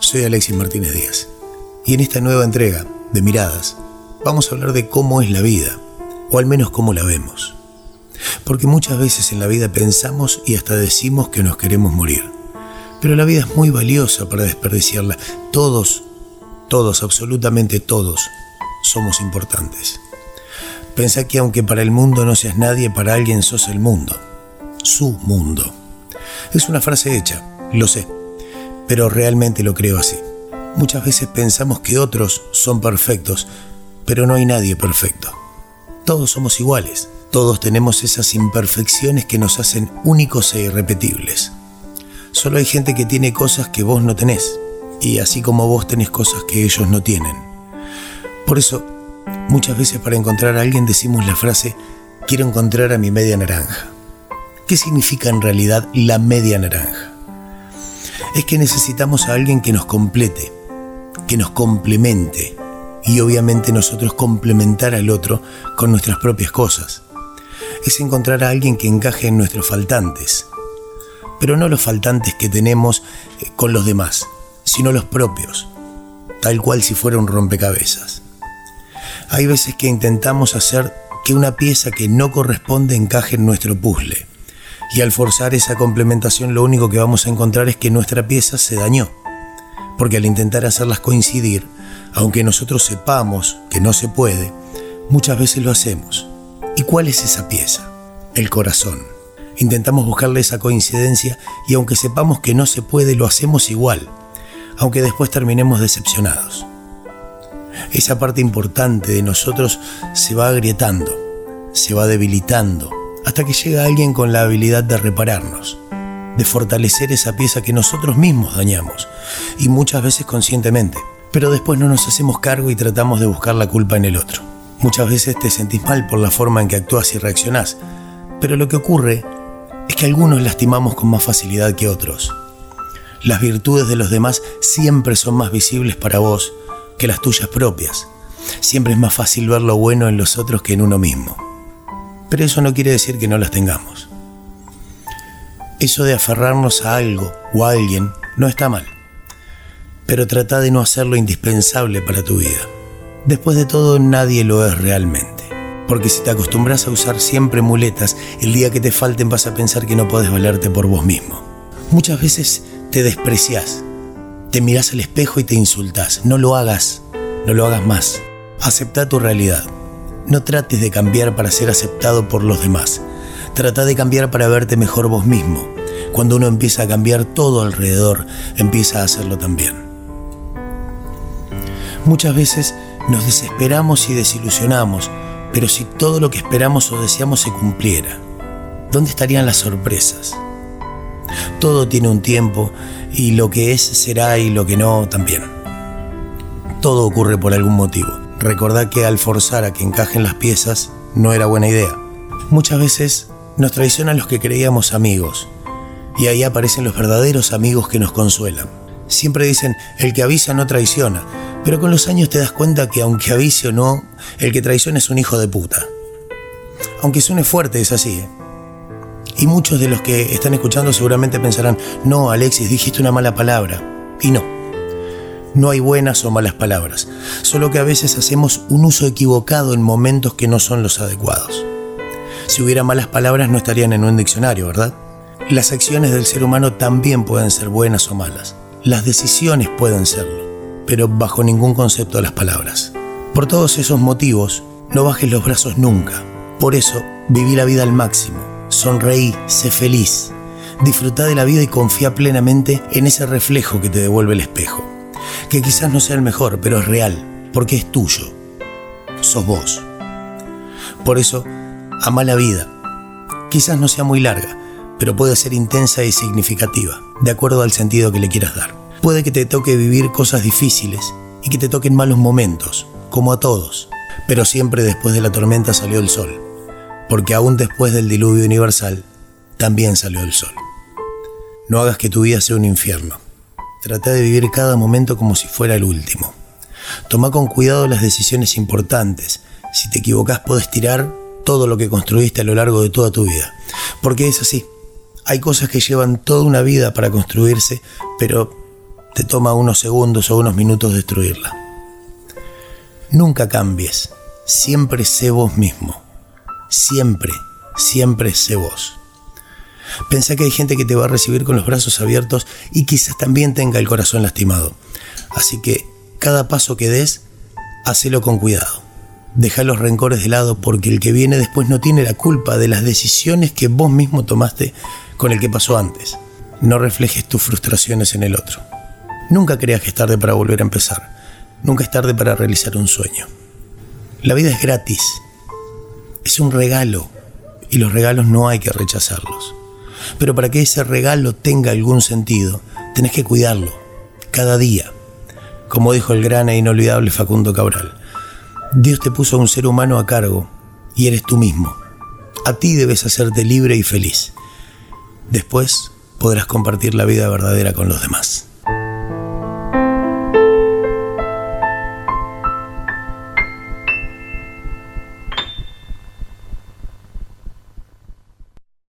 Soy Alexis Martínez Díaz y en esta nueva entrega de Miradas vamos a hablar de cómo es la vida, o al menos cómo la vemos. Porque muchas veces en la vida pensamos y hasta decimos que nos queremos morir. Pero la vida es muy valiosa para desperdiciarla. Todos, todos, absolutamente todos, somos importantes. Pensá que aunque para el mundo no seas nadie, para alguien sos el mundo. Su mundo. Es una frase hecha, lo sé, pero realmente lo creo así. Muchas veces pensamos que otros son perfectos, pero no hay nadie perfecto. Todos somos iguales, todos tenemos esas imperfecciones que nos hacen únicos e irrepetibles. Solo hay gente que tiene cosas que vos no tenés, y así como vos tenés cosas que ellos no tienen. Por eso, muchas veces para encontrar a alguien decimos la frase, quiero encontrar a mi media naranja. ¿Qué significa en realidad la media naranja? Es que necesitamos a alguien que nos complete, que nos complemente, y obviamente nosotros complementar al otro con nuestras propias cosas. Es encontrar a alguien que encaje en nuestros faltantes, pero no los faltantes que tenemos eh, con los demás, sino los propios, tal cual si fuera un rompecabezas. Hay veces que intentamos hacer que una pieza que no corresponde encaje en nuestro puzzle, y al forzar esa complementación lo único que vamos a encontrar es que nuestra pieza se dañó, porque al intentar hacerlas coincidir, aunque nosotros sepamos que no se puede, muchas veces lo hacemos. ¿Y cuál es esa pieza? El corazón. Intentamos buscarle esa coincidencia y aunque sepamos que no se puede, lo hacemos igual, aunque después terminemos decepcionados. Esa parte importante de nosotros se va agrietando, se va debilitando, hasta que llega alguien con la habilidad de repararnos, de fortalecer esa pieza que nosotros mismos dañamos, y muchas veces conscientemente pero después no nos hacemos cargo y tratamos de buscar la culpa en el otro. Muchas veces te sentís mal por la forma en que actúas y reaccionás, pero lo que ocurre es que algunos lastimamos con más facilidad que otros. Las virtudes de los demás siempre son más visibles para vos que las tuyas propias. Siempre es más fácil ver lo bueno en los otros que en uno mismo. Pero eso no quiere decir que no las tengamos. Eso de aferrarnos a algo o a alguien no está mal pero trata de no hacerlo indispensable para tu vida. Después de todo, nadie lo es realmente. Porque si te acostumbras a usar siempre muletas, el día que te falten vas a pensar que no puedes valerte por vos mismo. Muchas veces te desprecias, te miras al espejo y te insultas. No lo hagas, no lo hagas más. Acepta tu realidad. No trates de cambiar para ser aceptado por los demás. Trata de cambiar para verte mejor vos mismo. Cuando uno empieza a cambiar todo alrededor, empieza a hacerlo también. Muchas veces nos desesperamos y desilusionamos, pero si todo lo que esperamos o deseamos se cumpliera, ¿dónde estarían las sorpresas? Todo tiene un tiempo y lo que es será y lo que no también. Todo ocurre por algún motivo. Recordá que al forzar a que encajen las piezas no era buena idea. Muchas veces nos traicionan los que creíamos amigos y ahí aparecen los verdaderos amigos que nos consuelan. Siempre dicen, el que avisa no traiciona, pero con los años te das cuenta que aunque avise o no, el que traiciona es un hijo de puta. Aunque suene fuerte, es así. ¿eh? Y muchos de los que están escuchando seguramente pensarán, no, Alexis, dijiste una mala palabra. Y no. No hay buenas o malas palabras, solo que a veces hacemos un uso equivocado en momentos que no son los adecuados. Si hubiera malas palabras no estarían en un diccionario, ¿verdad? Las acciones del ser humano también pueden ser buenas o malas. Las decisiones pueden serlo pero bajo ningún concepto las palabras. Por todos esos motivos, no bajes los brazos nunca. Por eso, viví la vida al máximo. Sonreí, sé feliz. Disfruta de la vida y confía plenamente en ese reflejo que te devuelve el espejo. Que quizás no sea el mejor, pero es real, porque es tuyo. Sos vos. Por eso, ama la vida. Quizás no sea muy larga, pero puede ser intensa y significativa, de acuerdo al sentido que le quieras dar. Puede que te toque vivir cosas difíciles y que te toquen malos momentos, como a todos, pero siempre después de la tormenta salió el sol, porque aún después del diluvio universal, también salió el sol. No hagas que tu vida sea un infierno. Trata de vivir cada momento como si fuera el último. Toma con cuidado las decisiones importantes. Si te equivocas, puedes tirar todo lo que construiste a lo largo de toda tu vida. Porque es así. Hay cosas que llevan toda una vida para construirse, pero te toma unos segundos o unos minutos destruirla. Nunca cambies, siempre sé vos mismo. Siempre, siempre sé vos. Pensá que hay gente que te va a recibir con los brazos abiertos y quizás también tenga el corazón lastimado. Así que cada paso que des, hacelo con cuidado. Deja los rencores de lado porque el que viene después no tiene la culpa de las decisiones que vos mismo tomaste con el que pasó antes. No reflejes tus frustraciones en el otro. Nunca creas que es tarde para volver a empezar. Nunca es tarde para realizar un sueño. La vida es gratis. Es un regalo y los regalos no hay que rechazarlos. Pero para que ese regalo tenga algún sentido, tenés que cuidarlo, cada día. Como dijo el gran e inolvidable Facundo Cabral, Dios te puso a un ser humano a cargo y eres tú mismo. A ti debes hacerte libre y feliz. Después podrás compartir la vida verdadera con los demás.